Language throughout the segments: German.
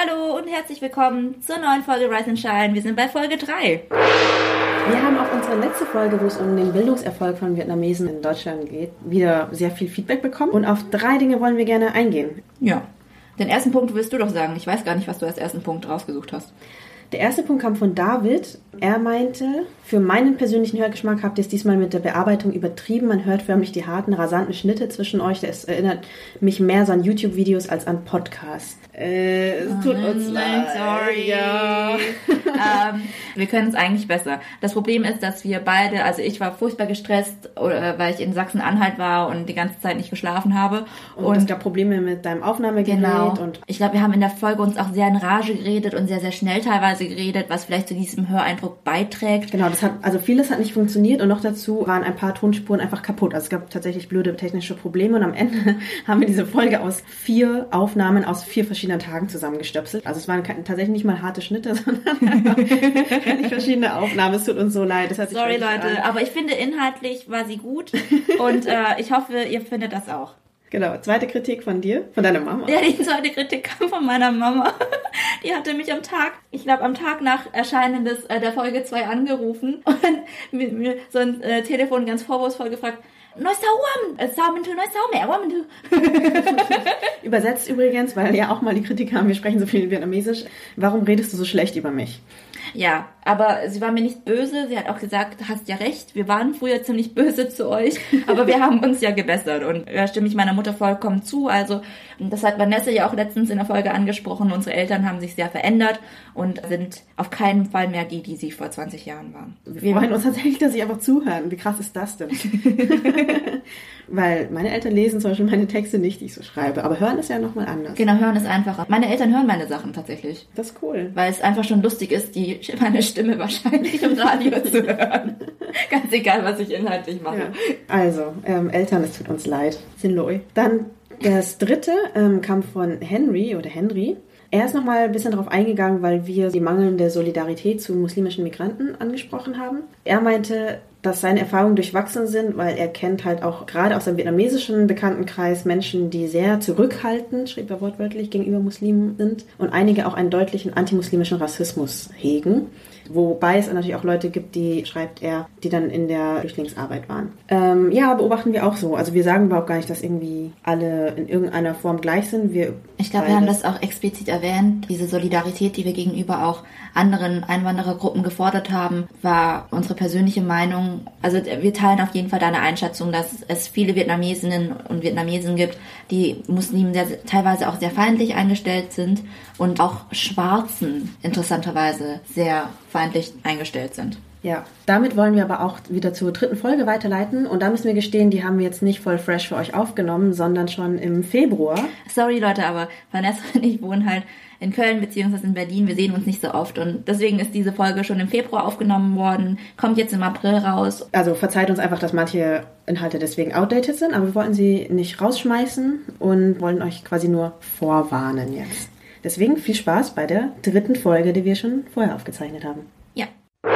Hallo und herzlich willkommen zur neuen Folge Rise and Shine. Wir sind bei Folge 3. Wir haben auf unsere letzte Folge, wo es um den Bildungserfolg von Vietnamesen in Deutschland geht, wieder sehr viel Feedback bekommen. Und auf drei Dinge wollen wir gerne eingehen. Ja. Den ersten Punkt wirst du doch sagen. Ich weiß gar nicht, was du als ersten Punkt rausgesucht hast. Der erste Punkt kam von David. Er meinte, für meinen persönlichen Hörgeschmack habt ihr es diesmal mit der Bearbeitung übertrieben. Man hört förmlich die harten, rasanten Schnitte zwischen euch. Das erinnert mich mehr so an YouTube-Videos als an Podcasts. Äh, es tut Oh, uns leid. Sorry. Ja. ähm, wir können es eigentlich besser. Das Problem ist, dass wir beide, also ich war furchtbar gestresst, oder, weil ich in Sachsen-Anhalt war und die ganze Zeit nicht geschlafen habe. Und, es gab Probleme mit deinem Aufnahmegerät. Genau. Und ich glaube, wir haben in der Folge uns auch sehr in Rage geredet und sehr, sehr schnell teilweise geredet, was vielleicht zu diesem Höreindruck beiträgt. Genau, das hat, also vieles hat nicht funktioniert und noch dazu waren ein paar Tonspuren einfach kaputt. Also es gab tatsächlich blöde technische Probleme und am Ende haben wir diese Folge aus vier Aufnahmen aus vier verschiedenen Tagen zusammengestöpselt. Also es waren tatsächlich nicht mal harte Schnitte, sondern einfach völlig verschiedene Aufnahmen. Es tut uns so leid. Sorry Leute, an. aber ich finde inhaltlich war sie gut und äh, ich hoffe, ihr findet das auch. Genau, zweite Kritik von dir, von deiner Mama. Ja, die zweite Kritik kam von meiner Mama. Die hatte mich am Tag, ich glaube am Tag nach Erscheinen des, äh, der Folge 2 angerufen und mit mir so ein äh, Telefon ganz vorwurfsvoll gefragt, Neues Tauam, äh, Saumintu, neues Tauam, Erwamintu. Übersetzt übrigens, weil ja auch mal die Kritik haben, wir sprechen so viel Vietnamesisch. Warum redest du so schlecht über mich? Ja, aber sie war mir nicht böse. Sie hat auch gesagt, du hast ja recht, wir waren früher ziemlich böse zu euch, aber wir haben uns ja gebessert und da stimme ich meiner Mutter vollkommen zu. Also das hat Vanessa ja auch letztens in der Folge angesprochen. Unsere Eltern haben sich sehr verändert und sind auf keinen Fall mehr die, die sie vor 20 Jahren waren. Wir freuen uns tatsächlich, dass sie einfach zuhören. Wie krass ist das denn? Weil meine Eltern lesen zum Beispiel meine Texte nicht, die ich so schreibe. Aber hören ist ja nochmal anders. Genau, hören ist einfacher. Meine Eltern hören meine Sachen tatsächlich. Das ist cool. Weil es einfach schon lustig ist, die, meine Stimme wahrscheinlich im Radio zu hören. Ganz egal, was ich inhaltlich mache. Ja. Also, ähm, Eltern, es tut uns leid. Sinloi. Dann das dritte ähm, kam von Henry oder Henry. Er ist nochmal ein bisschen darauf eingegangen, weil wir die mangelnde Solidarität zu muslimischen Migranten angesprochen haben. Er meinte, dass seine Erfahrungen durchwachsen sind, weil er kennt halt auch gerade aus seinem vietnamesischen Bekanntenkreis Menschen, die sehr zurückhaltend, schrieb er wortwörtlich, gegenüber Muslimen sind und einige auch einen deutlichen antimuslimischen Rassismus hegen. Wobei es natürlich auch Leute gibt, die, schreibt er, die dann in der Flüchtlingsarbeit waren. Ähm, ja, beobachten wir auch so. Also wir sagen überhaupt gar nicht, dass irgendwie alle in irgendeiner Form gleich sind. Wir Ich glaube, wir haben das auch explizit erwähnt. Diese Solidarität, die wir gegenüber auch anderen Einwanderergruppen gefordert haben, war unsere persönliche Meinung. Also wir teilen auf jeden Fall deine Einschätzung, dass es viele Vietnamesinnen und Vietnamesen gibt, die Muslimen sehr, teilweise auch sehr feindlich eingestellt sind und auch Schwarzen interessanterweise sehr feindlich eingestellt sind. Ja, damit wollen wir aber auch wieder zur dritten Folge weiterleiten. Und da müssen wir gestehen, die haben wir jetzt nicht voll fresh für euch aufgenommen, sondern schon im Februar. Sorry Leute, aber Vanessa und ich wohnen halt in Köln beziehungsweise in Berlin. Wir sehen uns nicht so oft und deswegen ist diese Folge schon im Februar aufgenommen worden, kommt jetzt im April raus. Also verzeiht uns einfach, dass manche Inhalte deswegen outdated sind, aber wir wollten sie nicht rausschmeißen und wollen euch quasi nur vorwarnen jetzt. Deswegen viel Spaß bei der dritten Folge, die wir schon vorher aufgezeichnet haben. Ja.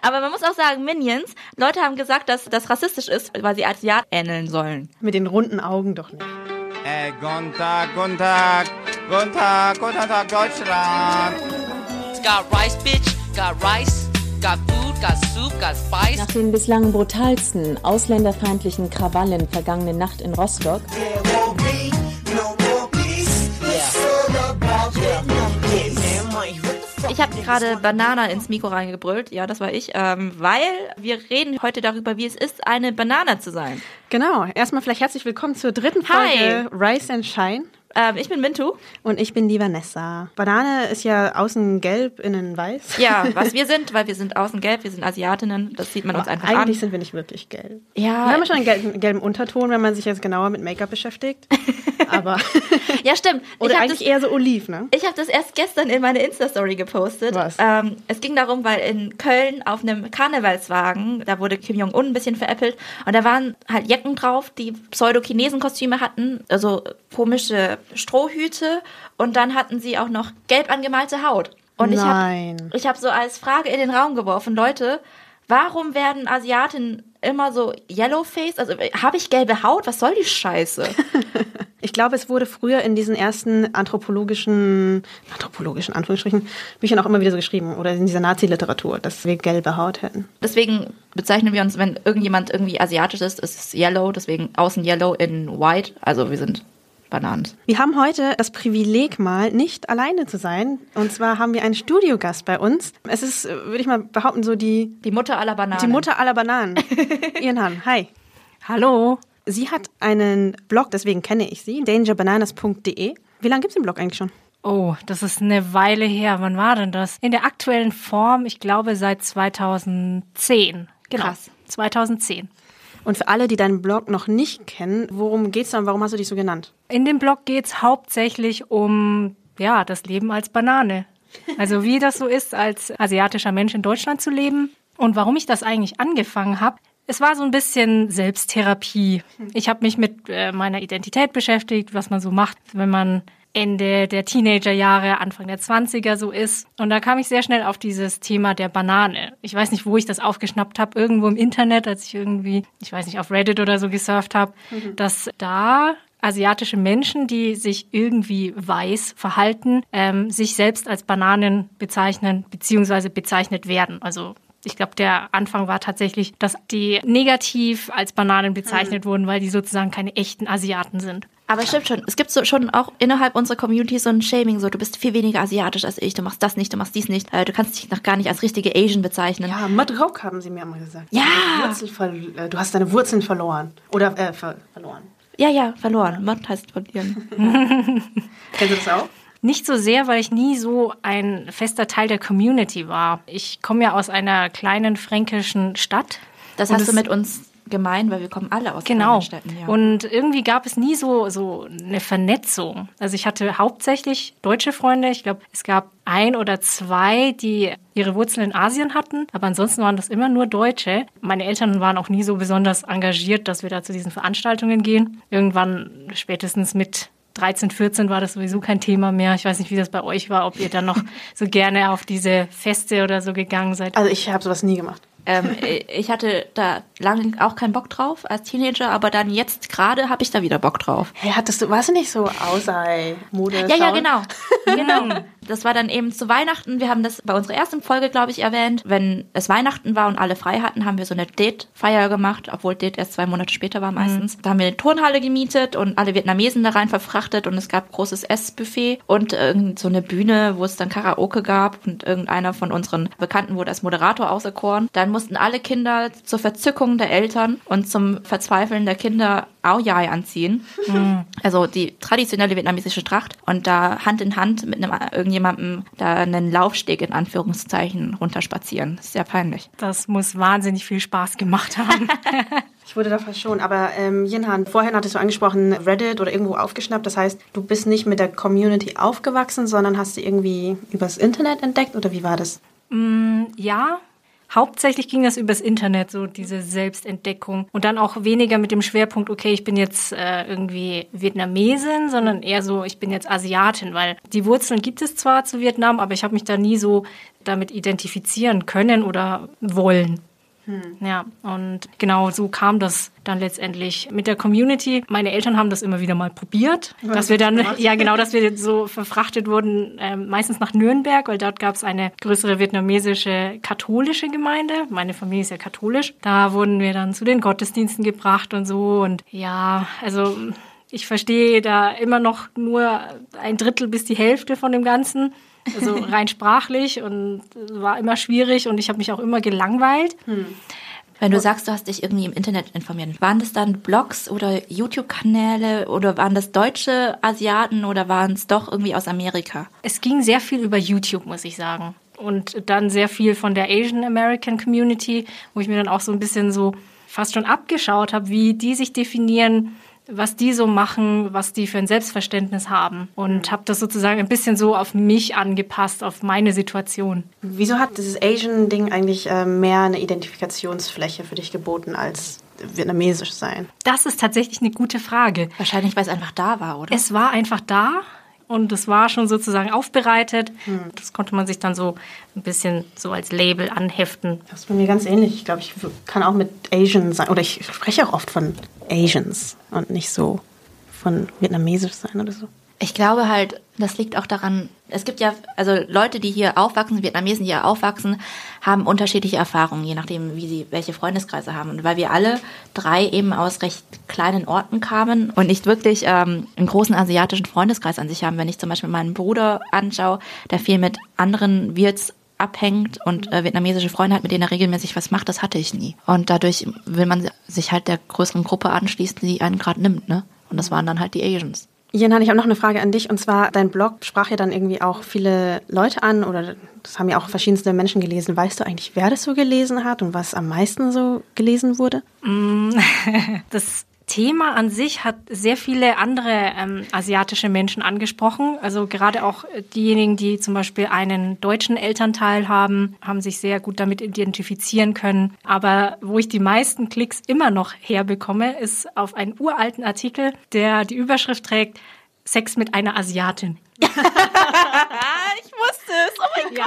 Aber man muss auch sagen, Minions, Leute haben gesagt, dass das rassistisch ist, weil sie Asiat ähneln sollen. Mit den runden Augen doch nicht. Äh, guten Tag, guten Tag, guten Tag, guten Tag, Deutschland. Got rice, bitch. Got rice. Got food. Got soup. Got spice. Nach den bislang brutalsten ausländerfeindlichen Krawallen vergangene Nacht in Rostock Ich habe gerade Banana ins Mikro reingebrüllt, ja, das war ich, ähm, weil wir reden heute darüber, wie es ist, eine Banane zu sein. Genau, erstmal vielleicht herzlich willkommen zur dritten Hi. Folge Rise and Shine. Ähm, ich bin Mintu. Und ich bin die Vanessa. Banane ist ja außen gelb, innen weiß. Ja, was wir sind, weil wir sind außen gelb, wir sind Asiatinnen, das sieht man uns einfach Eigentlich an. sind wir nicht wirklich gelb. Ja. Wir haben schon einen gelben, gelben Unterton, wenn man sich jetzt genauer mit Make-up beschäftigt. Aber. Ja, stimmt. Oder ich habe eigentlich das, eher so oliv, ne? ich hab das erst gestern in meine Insta-Story gepostet. Was? Ähm, es ging darum, weil in Köln auf einem Karnevalswagen, da wurde Kim Jong-un ein bisschen veräppelt und da waren halt Jacken drauf, die Pseudo-Chinesen-Kostüme hatten, also komische Strohhüte und dann hatten sie auch noch gelb angemalte Haut. Und Nein. ich habe hab so als Frage in den Raum geworfen, Leute, warum werden Asiatinnen immer so Yellowface? Also habe ich gelbe Haut? Was soll die Scheiße? Ich glaube, es wurde früher in diesen ersten anthropologischen, anthropologischen Anführungsstrichen, Büchern auch immer wieder so geschrieben oder in dieser Nazi-Literatur, dass wir gelbe Haut hätten. Deswegen bezeichnen wir uns, wenn irgendjemand irgendwie asiatisch ist, ist es Yellow, deswegen außen Yellow in White. Also wir sind Bananen. Wir haben heute das Privileg mal nicht alleine zu sein. Und zwar haben wir einen Studiogast bei uns. Es ist, äh, würde ich mal behaupten, so die, Die Mutter aller Bananen. die Mutter aller Bananen. Ian Han, hi. Hallo. Sie hat einen Blog, deswegen kenne ich sie, dangerbananas.de. Wie lange gibt es den Blog eigentlich schon? Oh, das ist eine Weile her. Wann war denn das? In der aktuellen Form, ich glaube seit 2010. Genau. Krass. 2010. Und für alle, die deinen Blog noch nicht kennen, worum geht's da und warum hast du dich so genannt? In dem Blog geht's hauptsächlich um ja, das Leben als Banane. Also wie das so ist, als asiatischer Mensch in Deutschland zu leben. Und warum ich das eigentlich angefangen habe, es war so ein bisschen Selbsttherapie. Ich habe mich mit äh, meiner Identität beschäftigt, was man so macht, wenn man Ende der Teenagerjahre, Anfang der 20er so ist. Und da kam ich sehr schnell auf dieses Thema der Banane. Ich weiß nicht, wo ich das aufgeschnappt habe, irgendwo im Internet, als ich irgendwie, ich weiß nicht, auf Reddit oder so gesurft habe, dass da asiatische Menschen, die sich irgendwie weiß verhalten, ähm, sich selbst als Bananen bezeichnen beziehungsweise bezeichnet werden. Also ich glaube, der Anfang war tatsächlich, dass die negativ als Bananen bezeichnet wurden, weil die sozusagen keine echten Asiaten sind. Aber stimmt schon, es gibt so schon auch innerhalb unserer Community so ein Shaming, so du bist viel weniger asiatisch als ich, du machst das nicht, du machst dies nicht, äh, du kannst dich noch gar nicht als richtige Asian bezeichnen. Ja, Madrok haben sie mir mal gesagt. Ja. Äh, du hast deine Wurzeln verloren. Oder äh, ver verloren. Ja, ja, verloren. Mod heißt verlieren. Kennst du das auch? Nicht so sehr, weil ich nie so ein fester Teil der Community war. Ich komme ja aus einer kleinen fränkischen Stadt. Das hast du mit uns gemein, weil wir kommen alle aus Genau. kleinen Städten. Ja. Und irgendwie gab es nie so, so eine Vernetzung. Also ich hatte hauptsächlich deutsche Freunde. Ich glaube, es gab ein oder zwei, die ihre Wurzeln in Asien hatten. Aber ansonsten waren das immer nur Deutsche. Meine Eltern waren auch nie so besonders engagiert, dass wir da zu diesen Veranstaltungen gehen. Irgendwann spätestens mit 13, 14 war das sowieso kein Thema mehr. Ich weiß nicht, wie das bei euch war, ob ihr dann noch so gerne auf diese Feste oder so gegangen seid. Also ich habe sowas nie gemacht. Ähm, ich hatte da lange auch keinen Bock drauf als Teenager, aber dann jetzt gerade habe ich da wieder Bock drauf. Hey, hattest du, warst du nicht so Ausei Mode? Ja, ja, schauen? genau. genau. Das war dann eben zu Weihnachten. Wir haben das bei unserer ersten Folge, glaube ich, erwähnt. Wenn es Weihnachten war und alle frei hatten, haben wir so eine Date-Feier gemacht, obwohl Date erst zwei Monate später war meistens. Da haben wir eine Turnhalle gemietet und alle Vietnamesen da rein verfrachtet und es gab großes Essbuffet und irgend so eine Bühne, wo es dann Karaoke gab und irgendeiner von unseren Bekannten wurde als Moderator auserkoren. Dann mussten alle Kinder zur Verzückung der Eltern und zum Verzweifeln der Kinder Aoyai anziehen. Also die traditionelle vietnamesische Tracht und da Hand in Hand mit einem irgendjemandem da einen Laufsteg in Anführungszeichen runterspazieren. Das ist sehr peinlich. Das muss wahnsinnig viel Spaß gemacht haben. Ich wurde da verschont. Aber ähm, Jinhan, vorhin hattest du angesprochen, Reddit oder irgendwo aufgeschnappt. Das heißt, du bist nicht mit der Community aufgewachsen, sondern hast du irgendwie übers Internet entdeckt oder wie war das? Ja, hauptsächlich ging das übers Internet, so diese Selbstentdeckung. Und dann auch weniger mit dem Schwerpunkt, okay, ich bin jetzt äh, irgendwie Vietnamesin, sondern eher so, ich bin jetzt Asiatin, weil die Wurzeln gibt es zwar zu Vietnam, aber ich habe mich da nie so damit identifizieren können oder wollen. Ja, und genau so kam das dann letztendlich mit der Community. Meine Eltern haben das immer wieder mal probiert, dass wir dann, ja genau, dass wir so verfrachtet wurden, ähm, meistens nach Nürnberg, weil dort gab es eine größere vietnamesische katholische Gemeinde. Meine Familie ist ja katholisch. Da wurden wir dann zu den Gottesdiensten gebracht und so. Und ja, also ich verstehe da immer noch nur ein Drittel bis die Hälfte von dem Ganzen. Also rein sprachlich und war immer schwierig und ich habe mich auch immer gelangweilt. Wenn du sagst, du hast dich irgendwie im Internet informiert, waren das dann Blogs oder YouTube-Kanäle oder waren das deutsche Asiaten oder waren es doch irgendwie aus Amerika? Es ging sehr viel über YouTube, muss ich sagen. Und dann sehr viel von der Asian American Community, wo ich mir dann auch so ein bisschen so fast schon abgeschaut habe, wie die sich definieren, was die so machen, was die für ein Selbstverständnis haben. Und habe das sozusagen ein bisschen so auf mich angepasst, auf meine Situation. Wieso hat dieses Asian-Ding eigentlich äh, mehr eine Identifikationsfläche für dich geboten als vietnamesisch sein? Das ist tatsächlich eine gute Frage. Wahrscheinlich, weil es einfach da war, oder? Es war einfach da und das war schon sozusagen aufbereitet. Das konnte man sich dann so ein bisschen so als Label anheften. Das ist bei mir ganz ähnlich. Ich glaube, ich kann auch mit Asian sein. Oder ich spreche auch oft von Asians und nicht so von vietnamesisch sein oder so. Ich glaube halt, das liegt auch daran, es gibt ja, also Leute, die hier aufwachsen, Vietnamesen, die hier aufwachsen, haben unterschiedliche Erfahrungen, je nachdem, wie sie welche Freundeskreise haben. Und weil wir alle drei eben aus recht kleinen Orten kamen und nicht wirklich ähm, einen großen asiatischen Freundeskreis an sich haben, wenn ich zum Beispiel meinen Bruder anschaue, der viel mit anderen Wirts abhängt und äh, vietnamesische Freunde hat, mit denen er regelmäßig was macht, das hatte ich nie. Und dadurch will man sich halt der größeren Gruppe anschließen, die einen gerade nimmt, ne? Und das waren dann halt die Asians. Jenan, ich habe noch eine Frage an dich. Und zwar, dein Blog sprach ja dann irgendwie auch viele Leute an oder das haben ja auch verschiedenste Menschen gelesen. Weißt du eigentlich, wer das so gelesen hat und was am meisten so gelesen wurde? Das Thema an sich hat sehr viele andere ähm, asiatische Menschen angesprochen. Also gerade auch äh, diejenigen, die zum Beispiel einen deutschen Elternteil haben, haben sich sehr gut damit identifizieren können. Aber wo ich die meisten Klicks immer noch herbekomme, ist auf einen uralten Artikel, der die Überschrift trägt Sex mit einer Asiatin. ich wusste es, oh mein Ja.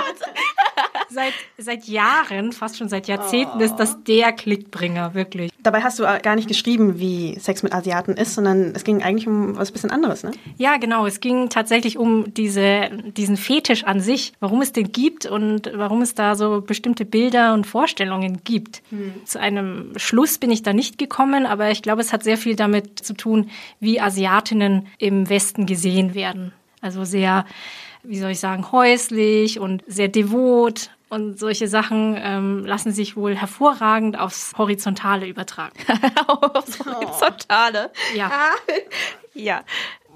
Seit, seit Jahren, fast schon seit Jahrzehnten, ist das der Klickbringer, wirklich. Dabei hast du äh, gar nicht geschrieben, wie Sex mit Asiaten ist, sondern es ging eigentlich um was bisschen anderes, ne? Ja, genau. Es ging tatsächlich um diese, diesen Fetisch an sich, warum es den gibt und warum es da so bestimmte Bilder und Vorstellungen gibt. Zu einem Schluss bin ich da nicht gekommen, aber ich glaube, es hat sehr viel damit zu tun, wie Asiatinnen im Westen gesehen werden. Also sehr, wie soll ich sagen, häuslich und sehr devot. Und solche Sachen ähm, lassen sich wohl hervorragend aufs Horizontale übertragen. Aufs Horizontale. Ja. Ja.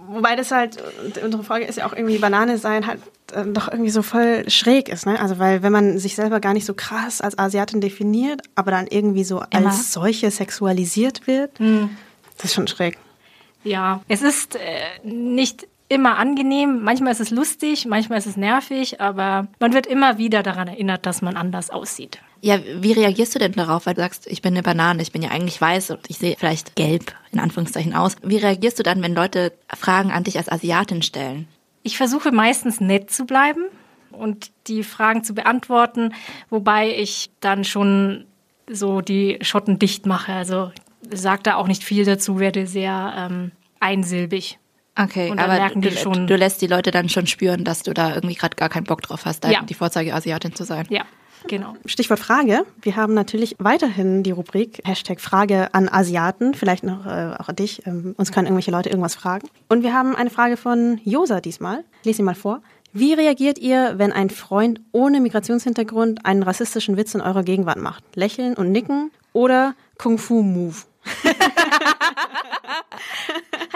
Wobei das halt, und unsere Frage ist ja auch irgendwie Banane sein, halt äh, doch irgendwie so voll schräg ist, ne? Also weil wenn man sich selber gar nicht so krass als Asiatin definiert, aber dann irgendwie so Immer. als solche sexualisiert wird, das ist schon schräg. Ja, es ist äh, nicht immer angenehm. Manchmal ist es lustig, manchmal ist es nervig, aber man wird immer wieder daran erinnert, dass man anders aussieht. Ja, wie reagierst du denn darauf, weil du sagst, ich bin eine Banane, ich bin ja eigentlich weiß und ich sehe vielleicht gelb in Anführungszeichen aus. Wie reagierst du dann, wenn Leute Fragen an dich als Asiatin stellen? Ich versuche meistens nett zu bleiben und die Fragen zu beantworten, wobei ich dann schon so die Schotten dicht mache. Also sag da auch nicht viel dazu, werde sehr ähm, einsilbig. Okay, Und dann aber merken die du, schon- du lässt die Leute dann schon spüren, dass du da irgendwie gerade gar keinen Bock drauf hast, da Ja. die Vorzeige-Asiatin zu sein. Ja, genau. Stichwort Frage. Wir haben natürlich weiterhin die Rubrik Hashtag Frage an Asiaten, vielleicht noch äh, auch an dich. Ähm, uns können irgendwelche Leute irgendwas fragen. Und wir haben eine Frage von Josa diesmal. Ich lese sie mal vor. Wie reagiert ihr, wenn ein Freund ohne Migrationshintergrund einen rassistischen Witz in eurer Gegenwart macht? Lächeln und nicken oder Kung-Fu-Move?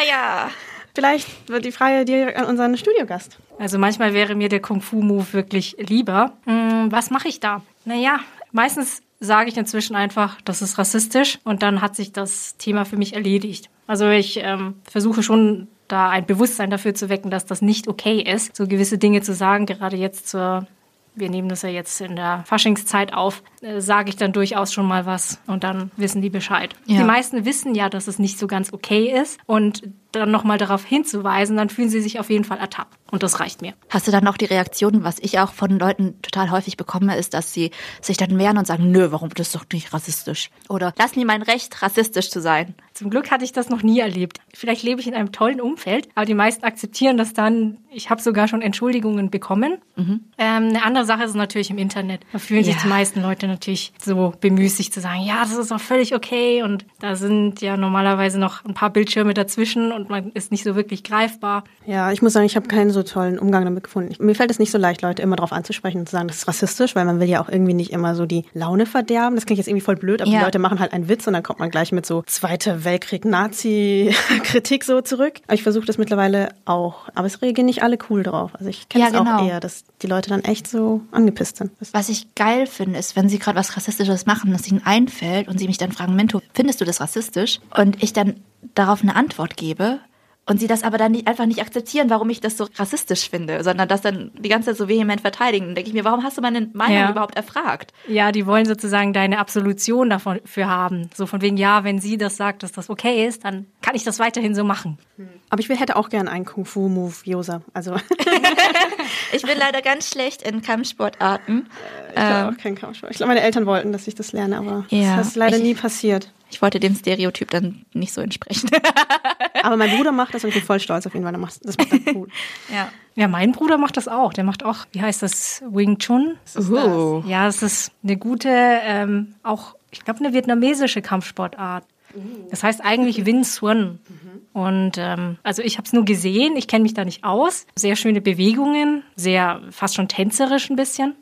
Ja. Vielleicht wird die Frage direkt an unseren Studiogast. Also manchmal wäre mir der Kung-Fu-Move wirklich lieber. Hm, was mache ich da? Naja, meistens sage ich inzwischen einfach, das ist rassistisch und dann hat sich das Thema für mich erledigt. Also ich ähm, versuche schon da ein Bewusstsein dafür zu wecken, dass das nicht okay ist, so gewisse Dinge zu sagen, gerade jetzt zur wir nehmen das ja jetzt in der Faschingszeit auf, äh, sage ich dann durchaus schon mal was und dann wissen die Bescheid. Ja. Die meisten wissen ja, dass es nicht so ganz okay ist und dann nochmal darauf hinzuweisen, dann fühlen sie sich auf jeden Fall ertappt und das reicht mir. Hast du dann auch die Reaktion, was ich auch von Leuten total häufig bekomme, ist, dass sie sich dann wehren und sagen, nö, warum, das ist doch nicht rassistisch. Oder lassen die mein Recht, rassistisch zu sein. Zum Glück hatte ich das noch nie erlebt. Vielleicht lebe ich in einem tollen Umfeld, aber die meisten akzeptieren das dann. Ich habe sogar schon Entschuldigungen bekommen. Ähm, eine andere Sache ist natürlich im Internet. Da fühlen sich Ja. die meisten Leute natürlich so bemüßigt zu sagen, ja, das ist auch völlig okay und da sind ja normalerweise noch ein paar Bildschirme dazwischen und man ist nicht so wirklich greifbar. Ja, ich muss sagen, ich habe keinen so tollen Umgang damit gefunden. Ich, mir fällt es nicht so leicht, Leute immer darauf anzusprechen und zu sagen, das ist rassistisch, weil man will ja auch irgendwie nicht immer so die Laune verderben. Das klingt jetzt irgendwie voll blöd, aber Ja. die Leute machen halt einen Witz und dann kommt man gleich mit so Zweite Weltkrieg Nazi-Kritik so zurück. Aber ich versuche das mittlerweile auch. Aber es reagieren nicht alle cool drauf. Also ich kenne Ja, es auch genau. eher, dass die Leute dann echt so angepisst sind. Was ich geil finde, ist, wenn sie gerade was Rassistisches machen, dass ihnen einfällt und sie mich dann fragen, Minto, findest du das rassistisch? Und ich dann darauf eine Antwort gebe und sie das aber dann nicht, einfach nicht akzeptieren, warum ich das so rassistisch finde, sondern das dann die ganze Zeit so vehement verteidigen. Dann denke ich mir, warum hast du meine Meinung Ja. überhaupt erfragt? Ja, die wollen sozusagen deine Absolution dafür haben. So von wegen, ja, wenn sie das sagt, dass das okay ist, dann kann ich das weiterhin so machen. Aber ich hätte auch gern einen Kung-Fu-Move, Josa. Also, Ich bin leider ganz schlecht in Kampfsportarten. ich habe auch keinen Kampfsport. Ich glaube, meine Eltern wollten, dass ich das lerne, aber Ja, das ist leider ich- nie passiert. Ich wollte dem Stereotyp dann nicht so entsprechen. Aber mein Bruder macht das und ich bin voll stolz auf ihn, weil er macht das macht er gut. ja. Ja, mein Bruder macht das auch. Der macht auch, wie heißt das, Wing Chun? Uh. Ja, es ist eine gute, ähm, auch, ich glaube, eine vietnamesische Kampfsportart. Das heißt eigentlich Win Sun. Und ähm, also ich habe es nur gesehen, ich kenne mich da nicht aus. Sehr schöne Bewegungen, sehr fast schon tänzerisch ein bisschen.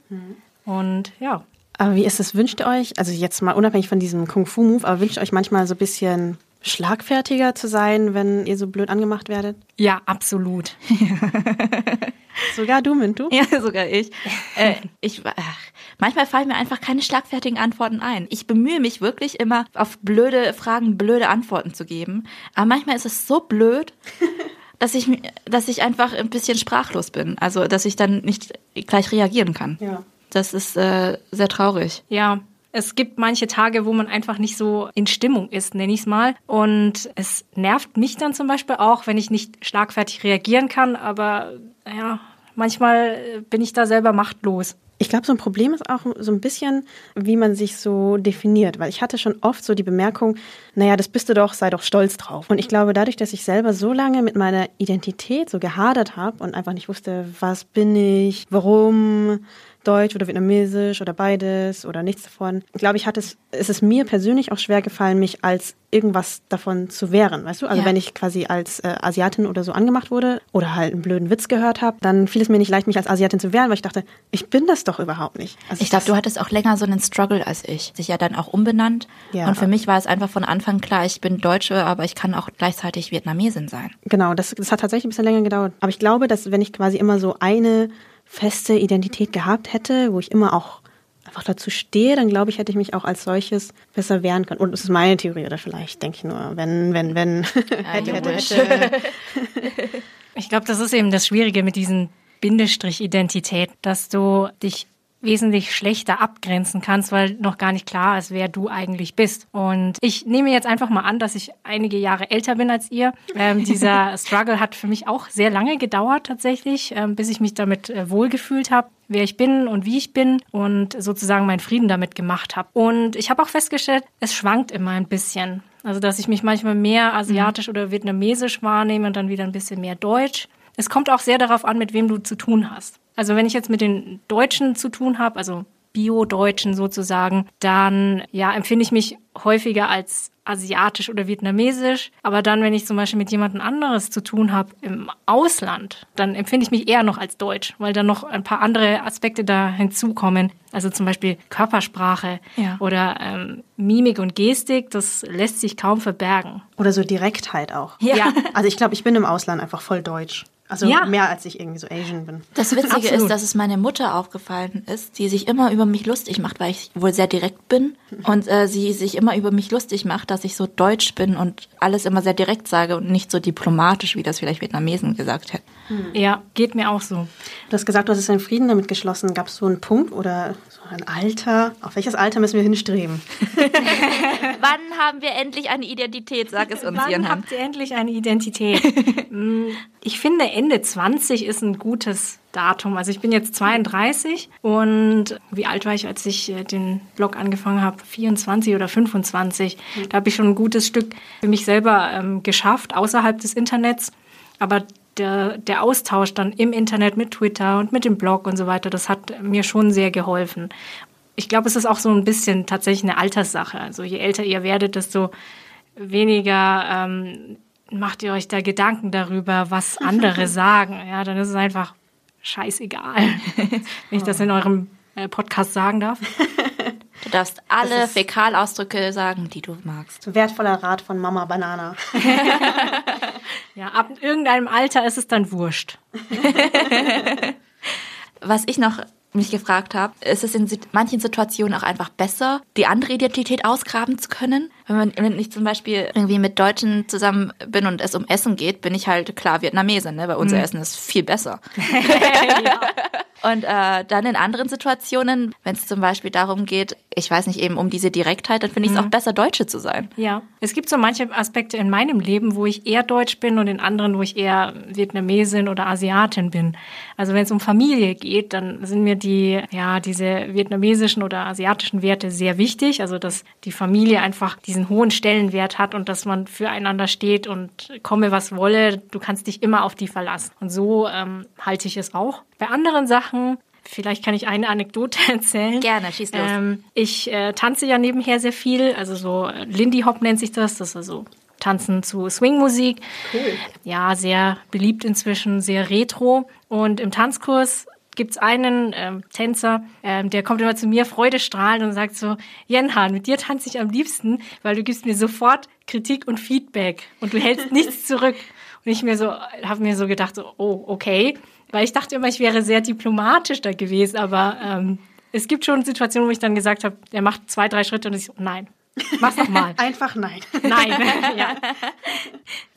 Und ja, Aber wie ist es? Wünscht ihr euch, also jetzt mal unabhängig von diesem Kung-Fu-Move, aber wünscht ihr euch manchmal so ein bisschen schlagfertiger zu sein, wenn ihr so blöd angemacht werdet? ja, absolut. Sogar du, Mintu? Ja, sogar ich. Äh, ich ach, manchmal fallen mir einfach keine schlagfertigen Antworten ein. Ich bemühe mich wirklich immer, auf blöde Fragen blöde Antworten zu geben. Aber manchmal ist es so blöd, dass ich, dass ich einfach ein bisschen sprachlos bin. Also, dass ich dann nicht gleich reagieren kann. Ja. Das ist äh, sehr traurig. Ja, es gibt manche Tage, wo man einfach nicht so in Stimmung ist, nenne ich es mal. Und es nervt mich dann zum Beispiel auch, wenn ich nicht schlagfertig reagieren kann. Aber ja, manchmal äh, bin ich da selber machtlos. Ich glaube, so ein Problem ist auch so ein bisschen, wie man sich so definiert, weil ich hatte schon oft so die Bemerkung, naja, das bist du doch, sei doch stolz drauf. Und ich glaube, dadurch, dass ich selber so lange mit meiner Identität so gehadert habe und einfach nicht wusste, was bin ich, warum, Deutsch oder Vietnamesisch oder beides oder nichts davon, glaube ich, hat es, ist es mir persönlich auch schwer gefallen, mich als irgendwas davon zu wehren, weißt du? Also Ja. wenn ich quasi als äh, Asiatin oder so angemacht wurde oder halt einen blöden Witz gehört habe, dann fiel es mir nicht leicht, mich als Asiatin zu wehren, weil ich dachte, ich bin das doch überhaupt nicht. Also Ich glaube, du hattest auch länger so einen Struggle als ich. Sich ja dann auch umbenannt. Ja. Und für mich war es einfach von Anfang klar, ich bin Deutsche, aber ich kann auch gleichzeitig Vietnamesin sein. Genau, das, das hat tatsächlich ein bisschen länger gedauert. Aber ich glaube, dass wenn ich quasi immer so eine feste Identität gehabt hätte, wo ich immer auch einfach dazu stehe, dann glaube ich, hätte ich mich auch als solches besser wehren können. Und das ist meine Theorie oder vielleicht denke ich nur, wenn, wenn, wenn. hätte, hätte, hätte. Ich glaube, das ist eben das Schwierige mit diesen Bindestrich-Identität, dass du dich wesentlich schlechter abgrenzen kannst, weil noch gar nicht klar ist, wer du eigentlich bist. Und ich nehme jetzt einfach mal an, dass ich einige Jahre älter bin als ihr. Ähm, dieser Struggle hat für mich auch sehr lange gedauert tatsächlich, ähm, bis ich mich damit äh, wohlgefühlt habe wer ich bin und wie ich bin und sozusagen meinen Frieden damit gemacht habe. Und ich habe auch festgestellt, es schwankt immer ein bisschen. Also, dass ich mich manchmal mehr asiatisch oder vietnamesisch wahrnehme und dann wieder ein bisschen mehr deutsch. Es kommt auch sehr darauf an, mit wem du zu tun hast. Also, wenn ich jetzt mit den Deutschen zu tun habe, also Bio-Deutschen sozusagen, dann ja, empfinde ich mich häufiger als asiatisch oder vietnamesisch. Aber dann, wenn ich zum Beispiel mit jemandem anderes zu tun habe im Ausland, dann empfinde ich mich eher noch als deutsch, weil dann noch ein paar andere Aspekte da hinzukommen. Also zum Beispiel Körpersprache Ja. oder ähm, Mimik und Gestik, das lässt sich kaum verbergen. Oder so Direktheit auch. Ja. Also ich glaube, ich bin im Ausland einfach voll deutsch. Also Ja. mehr als ich irgendwie so Asian bin. Das Witzige Absolut. ist, dass es meine Mutter aufgefallen ist, die sich immer über mich lustig macht, weil ich wohl sehr direkt bin und äh, sie sich immer über mich lustig macht, dass ich so deutsch bin und alles immer sehr direkt sage und nicht so diplomatisch, wie das vielleicht Vietnamesen gesagt hätten. Ja, geht mir auch so. Du hast gesagt, du hast es in Frieden damit geschlossen. Gab es so einen Punkt oder so ein Alter? Auf welches Alter müssen wir hinstreben? Wann haben wir endlich eine Identität? Sag es uns, Wann habt ihr endlich eine Identität? Mm, ich finde, Ende 20 ist ein gutes Datum. Also ich bin jetzt 32 und wie alt war ich, als ich äh, den Blog angefangen habe? 24 oder 25. Da habe ich schon ein gutes Stück für mich selber ähm, geschafft, außerhalb des Internets. Aber der, der Austausch dann im Internet mit Twitter und mit dem Blog und so weiter, das hat mir schon sehr geholfen. Ich glaube, es ist auch so ein bisschen tatsächlich eine Alterssache. Also je älter ihr werdet, desto weniger ähm, macht ihr euch da Gedanken darüber, was andere sagen. Ja, dann ist es einfach scheißegal, wenn ich das in eurem äh, Podcast sagen darf. Du darfst alle Fäkalausdrücke sagen, die du magst. Wertvoller Rat von Mama Banana. Ja, ab irgendeinem Alter ist es dann wurscht. Was ich noch mich gefragt habe, ist es in manchen Situationen auch einfach besser, die andere Identität ausgraben zu können? Wenn, man, wenn ich zum Beispiel irgendwie mit Deutschen zusammen bin und es um Essen geht, bin ich halt klar Vietnamesin, ne? weil unser Essen ist viel besser. Und äh, dann in anderen Situationen, wenn es zum Beispiel darum geht, ich weiß nicht, eben um diese Direktheit, dann finde ich es auch besser, Deutsche zu sein. Ja, es gibt so manche Aspekte in meinem Leben, wo ich eher Deutsch bin und in anderen, wo ich eher Vietnamesin oder Asiatin bin. Also wenn es um Familie geht, dann sind mir die, ja, diese vietnamesischen oder asiatischen Werte sehr wichtig. Also dass die Familie einfach diesen hohen Stellenwert hat und dass man füreinander steht und komme was wolle, du kannst dich immer auf die verlassen. Und so ähm, halte ich es auch. Bei anderen Sachen Vielleicht kann ich eine Anekdote erzählen. Gerne, schieß los. Ähm, ich äh, tanze ja nebenher sehr viel, also so äh, Lindy Hop nennt sich das, das ist also Tanzen zu Swingmusik. Cool. Ja, sehr beliebt inzwischen, sehr retro. Und im Tanzkurs gibt's einen ähm, Tänzer, ähm, der kommt immer zu mir freudestrahlend und sagt so, Jenhan, mit dir tanze ich am liebsten, weil du gibst mir sofort Kritik und Feedback und du hältst nichts zurück. Und ich mir so, habe mir so gedacht, so, oh, okay. Weil ich dachte immer, ich wäre sehr diplomatisch da gewesen, aber ähm, es gibt schon Situationen, wo ich dann gesagt habe, er macht zwei, drei Schritte und ich so, nein, mach's noch mal. Einfach nein. nein. ja.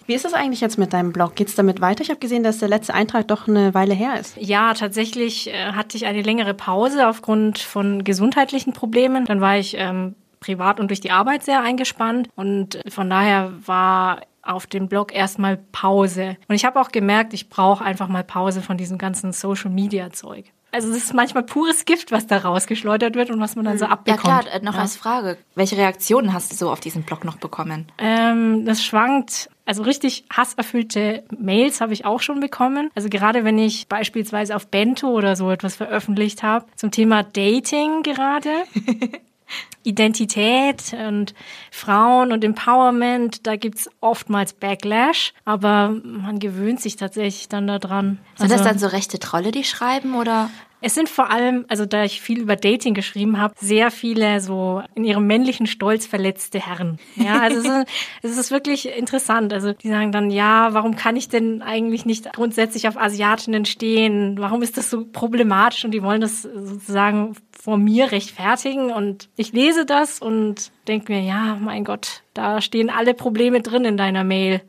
Wie ist das eigentlich jetzt mit deinem Blog? Geht's damit weiter? Ich habe gesehen, dass der letzte Eintrag doch eine Weile her ist. Ja, tatsächlich äh, hatte ich eine längere Pause aufgrund von gesundheitlichen Problemen. Dann war ich ähm, privat und durch die Arbeit sehr eingespannt und von daher war auf dem Blog erstmal Pause. Und ich habe auch gemerkt, ich brauche einfach mal Pause von diesem ganzen Social Media Zeug. Also es ist manchmal pures Gift, was da rausgeschleudert wird und was man dann so Ja abbekommt. klar, äh, noch als Frage. Welche Reaktionen hast du so auf diesen Blog noch bekommen? Ähm, das schwankt. Also richtig hasserfüllte Mails habe ich auch schon bekommen. Also gerade wenn ich beispielsweise auf Bento oder so etwas veröffentlicht habe zum Thema Dating gerade. Identität und Frauen und Empowerment, da gibt's oftmals Backlash, aber man gewöhnt sich tatsächlich dann daran. Sind das Also- dann so rechte Trolle, die schreiben oder? Es sind vor allem, also da ich viel über Dating geschrieben habe, sehr viele so in ihrem männlichen Stolz verletzte Herren. Ja, also es ist, es ist wirklich interessant. Also die sagen dann, ja, warum kann ich denn eigentlich nicht grundsätzlich auf Asiatinnen stehen? Warum ist das so problematisch? Und die wollen das sozusagen vor mir rechtfertigen. Und ich lese das und denke mir, ja, mein Gott, da stehen alle Probleme drin in deiner Mail.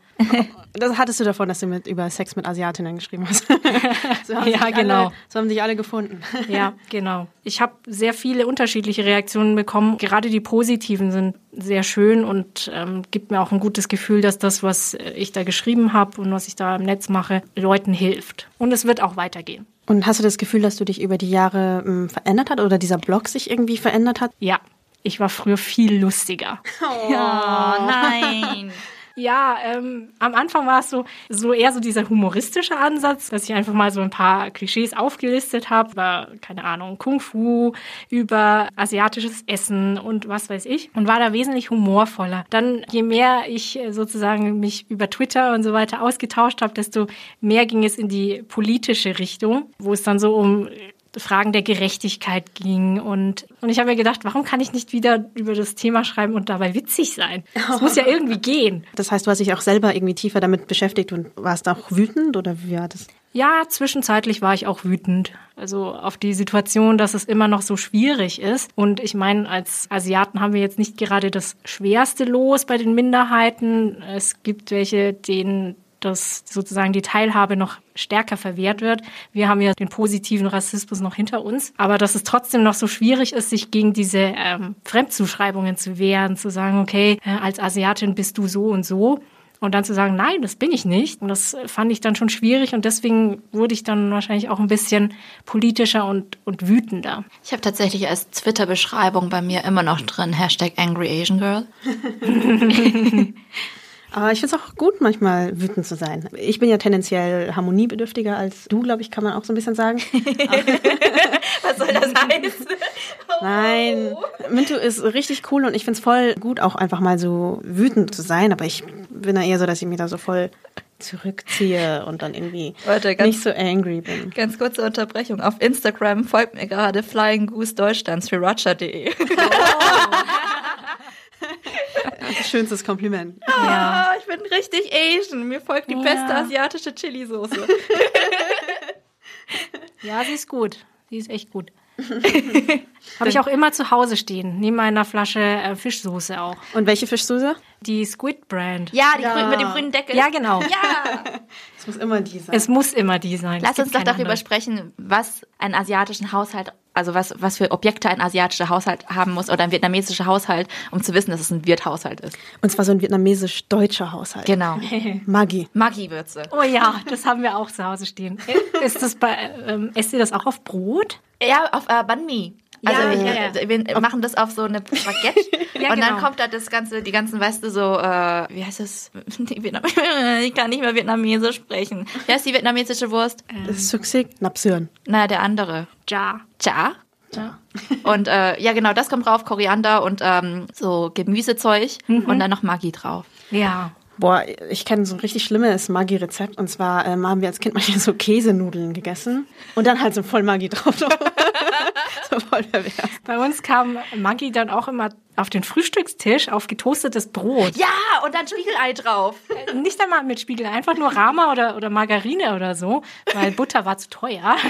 Das hattest du davon, dass du mit, über Sex mit Asiatinnen geschrieben hast. so Ja, genau. Alle, so haben sich alle gefunden. Ja, genau. Ich habe sehr viele unterschiedliche Reaktionen bekommen. Gerade die positiven sind sehr schön und ähm, gibt mir auch ein gutes Gefühl, dass das, was ich da geschrieben habe und was ich da im Netz mache, Leuten hilft. Und es wird auch weitergehen. Und hast du das Gefühl, dass du dich über die Jahre ähm, verändert hat oder dieser Blog sich irgendwie verändert hat? Ja, ich war früher viel lustiger. Oh nein. Ja, ähm, am Anfang war es so, so eher so dieser humoristische Ansatz, dass ich einfach mal so ein paar Klischees aufgelistet habe über, keine Ahnung, Kung Fu, über asiatisches Essen und was weiß ich und war da wesentlich humorvoller. Dann, je mehr ich äh, sozusagen mich über Twitter und so weiter ausgetauscht habe, desto mehr ging es in die politische Richtung, wo es dann so um Fragen der Gerechtigkeit ging. Und, und ich habe mir gedacht, warum kann ich nicht wieder über das Thema schreiben und dabei witzig sein? Es muss ja irgendwie gehen. Das heißt, du hast dich auch selber irgendwie tiefer damit beschäftigt und warst auch wütend oder wie war das? Ja, zwischenzeitlich war ich auch wütend. Also auf die Situation, dass es immer noch so schwierig ist. Und ich meine, als Asiaten haben wir jetzt nicht gerade das schwerste Los bei den Minderheiten. Es gibt welche, denen dass sozusagen die Teilhabe noch stärker verwehrt wird. Wir haben ja den positiven Rassismus noch hinter uns. Aber dass es trotzdem noch so schwierig ist, sich gegen diese ähm, Fremdzuschreibungen zu wehren, zu sagen, okay, äh, als Asiatin bist du so und so. Und dann zu sagen, nein, das bin ich nicht. Und das fand ich dann schon schwierig und deswegen wurde ich dann wahrscheinlich auch ein bisschen politischer und, und wütender. Ich habe tatsächlich als Twitter-Beschreibung bei mir immer noch drin, Hashtag Angry Asian Girl. Aber ich finde es auch gut, manchmal wütend zu sein. Ich bin ja tendenziell harmoniebedürftiger als du, glaube ich, kann man auch so ein bisschen sagen. Was soll das heißen? Nein, Mintu ist richtig cool und ich finde es voll gut, auch einfach mal so wütend zu sein. Aber ich bin da eher so, dass ich mich da so voll zurückziehe und dann irgendwie Warte, ganz- nicht so angry bin. Ganz kurze Unterbrechung. Auf Instagram folgt mir gerade Flying Goose Deutschlands für Roger.de. Schönstes Kompliment. Ja, ich bin richtig Asian. Mir folgt die Ja. beste asiatische Chili-Soße. Ja, sie ist gut. Sie ist echt gut. Habe ich auch immer zu Hause stehen, neben meiner Flasche äh, Fischsoße auch. Und welche Fischsoße? Die Squid Brand. Ja, die Grün, mit dem grünen Deckel. Ja, genau. Es muss immer die sein. Es muss immer die sein. Lass uns doch darüber andere. sprechen, was einen asiatischen Haushalt, also was, was für Objekte ein asiatischer Haushalt haben muss oder ein vietnamesischer Haushalt, um zu wissen, dass es ein Wirthaushalt ist. Und zwar so ein vietnamesisch-deutscher Haushalt. Genau. Maggi. Maggi-Würze. Oh ja, das haben wir auch zu Hause stehen. Ist das bei, ähm, esst ihr das auch auf Brot? Ja, auf äh, Banh Mi. Also Ja, ich, ja, ja. wir machen das auf so eine Baguette Ja, und dann genau. kommt da das ganze, die ganzen, weißt du, so, äh, wie heißt das? Ich kann nicht mehr Vietnamesisch sprechen. Wie heißt die vietnamesische Wurst? Das ist Suksik, Napsön. Naja, der andere. Ja. Cha. ja. Und äh, ja, genau, das kommt drauf, Koriander und ähm, so Gemüsezeug und dann noch Maggi drauf. Ja. Boah, ich kenne so ein richtig schlimmes Maggi-Rezept. Und zwar ähm, haben wir als Kind manchmal so Käsenudeln gegessen. Und dann halt so voll Maggi drauf. so voll pervers. Bei uns kam Maggi dann auch immer auf den Frühstückstisch auf getoastetes Brot. Ja, und dann Spiegelei drauf. Nicht einmal mit Spiegel, einfach nur Rama oder, oder Margarine oder so, weil Butter war zu teuer.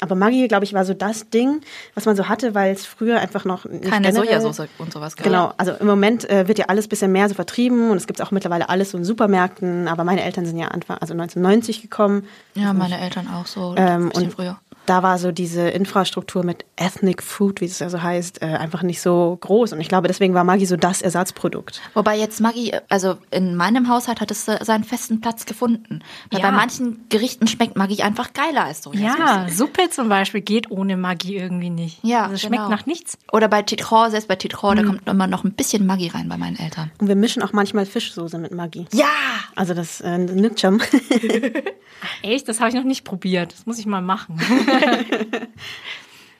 Aber Maggi, glaube ich, war so das Ding, was man so hatte, weil es früher einfach noch Keine Sojasauce und sowas. gab. Genau, also im Moment äh, wird ja alles bisschen mehr so vertrieben und es gibt auch mittlerweile alles so in Supermärkten, aber meine Eltern sind ja Anfang, also 1990 gekommen. Ja, meine Eltern auch so. Ähm, ein bisschen und früher. Da war so diese Infrastruktur mit Ethnic Food, wie es ja so heißt, äh, einfach nicht so groß. Und ich glaube, deswegen war Maggi so das Ersatzprodukt. Wobei jetzt Maggi, also in meinem Haushalt hat es äh, seinen festen Platz gefunden. Weil Ja. bei manchen Gerichten schmeckt Maggi einfach geiler als Sojasauce. Ja, Suppe zum Beispiel geht ohne Maggi irgendwie nicht. Ja, also es schmeckt genau. nach nichts. Oder bei Titron, selbst bei Titron, da kommt immer noch ein bisschen Maggi rein bei meinen Eltern. Und wir mischen auch manchmal Fischsoße mit Maggi. Ja! Also das äh, schon. Echt, das habe ich noch nicht probiert. Das muss ich mal machen.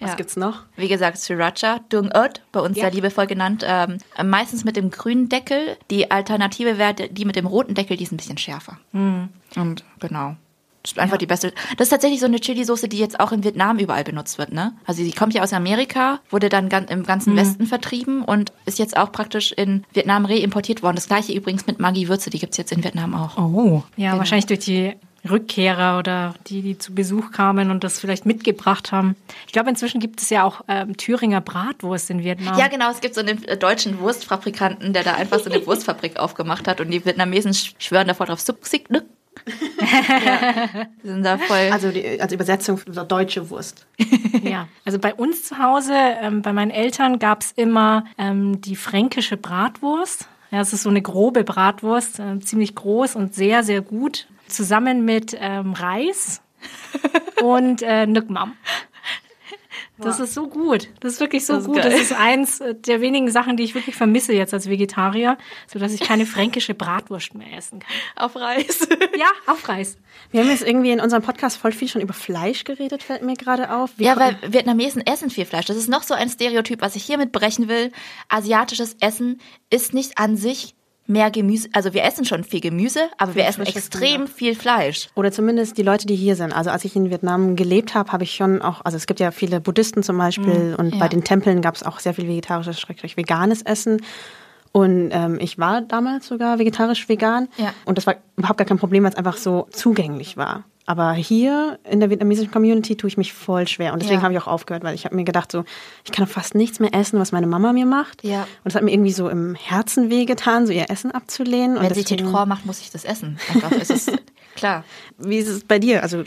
Was Ja. gibt's noch? Wie gesagt, Sriracha, Dung Ot, bei uns Ja. sehr liebevoll genannt. Ähm, meistens mit dem grünen Deckel. Die Alternative wäre die mit dem roten Deckel, die ist ein bisschen schärfer. Und genau. Das ist einfach die beste. Das ist tatsächlich so eine Chili-Soße, die jetzt auch in Vietnam überall benutzt wird, ne? Also die kommt ja aus Amerika, wurde dann im ganzen Westen vertrieben und ist jetzt auch praktisch in Vietnam reimportiert worden. Das gleiche übrigens mit Maggi-Würze, die gibt's jetzt in Vietnam auch. Oh. Ja, wahrscheinlich durch die Rückkehrer oder die, die zu Besuch kamen und das vielleicht mitgebracht haben. Ich glaube, inzwischen gibt es ja auch ähm, Thüringer Bratwurst in Vietnam. Ja, genau. Es gibt so einen äh, deutschen Wurstfabrikanten, der da einfach so eine Wurstfabrik aufgemacht hat und die Vietnamesen sch- schwören davor drauf, Subsik, ne? ja, sind da voll. Also die, als Übersetzung für deutsche Wurst. Ja, also bei uns zu Hause, ähm, bei meinen Eltern gab es immer ähm, die fränkische Bratwurst. Ja, es ist so eine grobe Bratwurst, äh, ziemlich groß und sehr, sehr gut. Zusammen mit ähm, Reis und äh, Nükmam. Das ist so gut. Das ist wirklich so Das ist gut. geil. Das ist eins äh, der wenigen Sachen, die ich wirklich vermisse jetzt als Vegetarier, so dass ich keine fränkische Bratwurst mehr essen kann. auf Reis. Ja, auf Reis. Wir haben jetzt irgendwie in unserem Podcast voll viel schon über Fleisch geredet, fällt mir gerade auf. Wie Ja, weil Vietnamesen essen viel Fleisch. Das ist noch so ein Stereotyp, was ich hiermit brechen will. Asiatisches Essen ist nicht an sich mehr Gemüse. Also wir essen schon viel Gemüse, aber wir essen extrem viel Fleisch. Oder zumindest die Leute, die hier sind. Also als ich in Vietnam gelebt habe, habe ich schon auch, also es gibt ja viele Buddhisten zum Beispiel und ja. bei den Tempeln gab es auch sehr viel vegetarisches, schrägstrich veganes Essen. Und ähm, ich war damals sogar vegetarisch-vegan. Ja. Und das war überhaupt gar kein Problem, weil es einfach so zugänglich war. Aber hier in der vietnamesischen Community tue ich mich voll schwer. Und deswegen Ja. habe ich auch aufgehört, weil ich habe mir gedacht, so, ich kann fast nichts mehr essen, was meine Mama mir macht. Ja. Und es hat mir irgendwie so im Herzen wehgetan, so ihr Essen abzulehnen. Und Wenn sie Titron macht, muss ich das essen. Ist es klar. Wie ist es bei dir? Also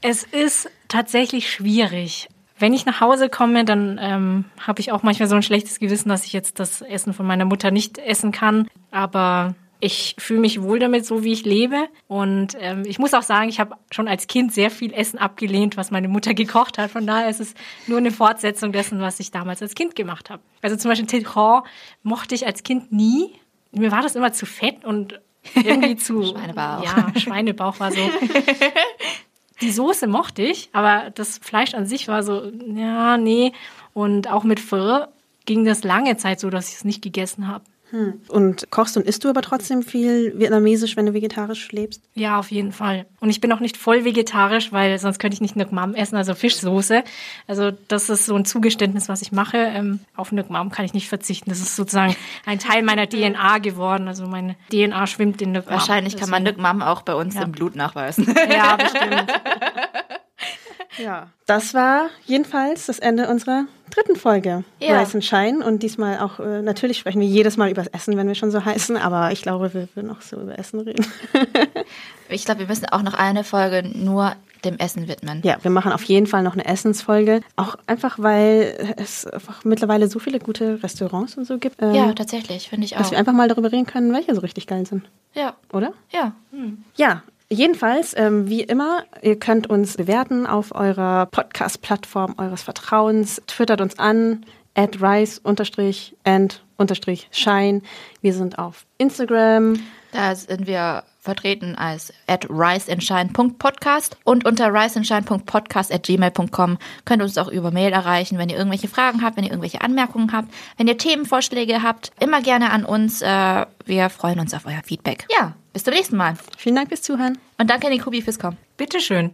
Es ist tatsächlich schwierig. Wenn ich nach Hause komme, dann ähm, habe ich auch manchmal so ein schlechtes Gewissen, dass ich jetzt das Essen von meiner Mutter nicht essen kann. Aber ich fühle mich wohl damit, so wie ich lebe. Und ähm, ich muss auch sagen, ich habe schon als Kind sehr viel Essen abgelehnt, was meine Mutter gekocht hat. Von daher ist es nur eine Fortsetzung dessen, was ich damals als Kind gemacht habe. Also zum Beispiel Titron mochte ich als Kind nie. Mir war das immer zu fett und irgendwie zu... Schweinebauch. Ja, Schweinebauch war so... Die Soße mochte ich, aber das Fleisch an sich war so, ja, nee. Und auch mit Pho ging das lange Zeit so, dass ich es nicht gegessen habe. Und kochst und isst du aber trotzdem viel vietnamesisch, wenn du vegetarisch lebst? Ja, auf jeden Fall. Und ich bin auch nicht voll vegetarisch, weil sonst könnte ich nicht Nuc Mam essen, also Fischsoße. Also das ist so ein Zugeständnis, was ich mache. Ähm, auf Nuc Mam kann ich nicht verzichten. Das ist sozusagen ein Teil meiner DNA geworden. Also meine DNA schwimmt in Nuc Mam. Wahrscheinlich kann man Nück Mam auch bei uns Ja. im Blut nachweisen. Ja, bestimmt. Ja, das war jedenfalls das Ende unserer dritten Folge Ja. And Shine. Und diesmal auch, äh, natürlich sprechen wir jedes Mal über das Essen, wenn wir schon so heißen, aber ich glaube, wir würden auch so über Essen reden. Ich glaube, wir müssen auch noch eine Folge nur dem Essen widmen. Ja, wir machen auf jeden Fall noch eine Essensfolge. Auch einfach, weil es einfach mittlerweile so viele gute Restaurants und so gibt. ähm, Ja, tatsächlich, finde ich auch. dass wir einfach mal darüber reden können, welche so richtig geil sind. ja, Oder? ja. Ja, jedenfalls, ähm, wie immer, ihr könnt uns bewerten auf eurer Podcast-Plattform eures Vertrauens. Twittert uns an, at rice-and-shine. Wir sind auf Instagram. Da sind wir vertreten als at riseandshine.podcast und unter riseandshine.podcast at gmail.com könnt ihr uns auch über Mail erreichen, wenn ihr irgendwelche Fragen habt, wenn ihr irgendwelche Anmerkungen habt, wenn ihr Themenvorschläge habt, immer gerne an uns. Äh, Wir freuen uns auf euer Feedback. Ja, bis zum nächsten Mal. Vielen Dank fürs Zuhören. Und danke an die Kubi fürs Kommen. Bitteschön.